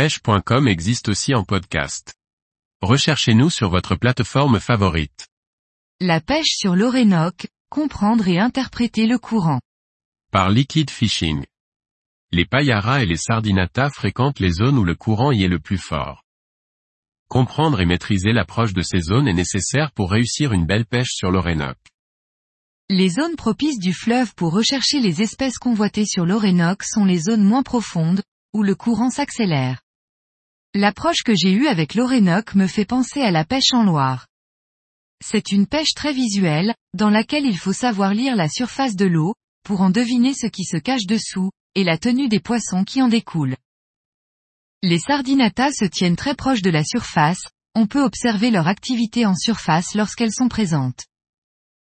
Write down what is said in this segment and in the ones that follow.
pêche.com existe aussi en podcast. Recherchez-nous sur votre plateforme favorite. La pêche sur l'Orénoque, comprendre et interpréter le courant. Par Liquid Fishing. Les paillaras et les sardinata fréquentent les zones où le courant y est le plus fort. Comprendre et maîtriser l'approche de ces zones est nécessaire pour réussir une belle pêche sur l'Orénoque. Les zones propices du fleuve pour rechercher les espèces convoitées sur l'Orénoque sont les zones moins profondes, où le courant s'accélère. L'approche que j'ai eue avec l'Orénoque me fait penser à la pêche en Loire. C'est une pêche très visuelle, dans laquelle il faut savoir lire la surface de l'eau, pour en deviner ce qui se cache dessous, et la tenue des poissons qui en découlent. Les sardinatas se tiennent très proches de la surface, on peut observer leur activité en surface lorsqu'elles sont présentes.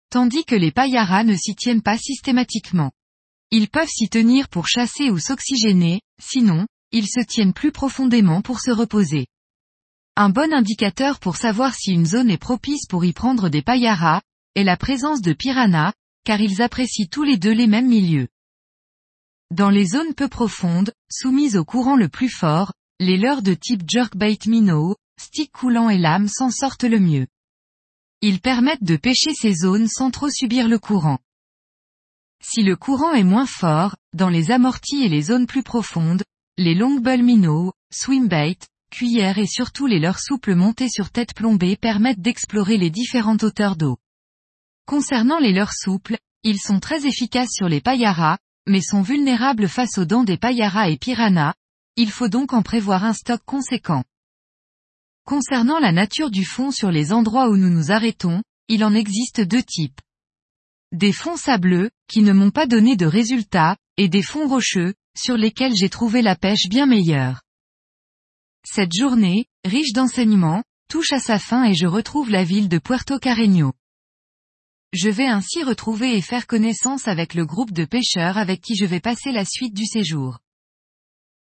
Tandis que les paillaras ne s'y tiennent pas systématiquement. Ils peuvent s'y tenir pour chasser ou s'oxygéner, sinon, ils se tiennent plus profondément pour se reposer. Un bon indicateur pour savoir si une zone est propice pour y prendre des paillaras, est la présence de piranhas, car ils apprécient tous les deux les mêmes milieux. Dans les zones peu profondes, soumises au courant le plus fort, les leurres de type jerkbait minnow, stick coulant et lame s'en sortent le mieux. Ils permettent de pêcher ces zones sans trop subir le courant. Si le courant est moins fort, dans les amortis et les zones plus profondes, les longbull minnow, swimbait, cuillères et surtout les leurres souples montées sur tête plombée permettent d'explorer les différentes hauteurs d'eau. Concernant les leurres souples, ils sont très efficaces sur les paillaras, mais sont vulnérables face aux dents des paillaras et piranhas, il faut donc en prévoir un stock conséquent. Concernant la nature du fond sur les endroits où nous nous arrêtons, il en existe deux types. Des fonds sableux, qui ne m'ont pas donné de résultats, et des fonds rocheux, sur lesquels j'ai trouvé la pêche bien meilleure. Cette journée, riche d'enseignements, touche à sa fin et je retrouve la ville de Puerto Carreño. Je vais ainsi retrouver et faire connaissance avec le groupe de pêcheurs avec qui je vais passer la suite du séjour.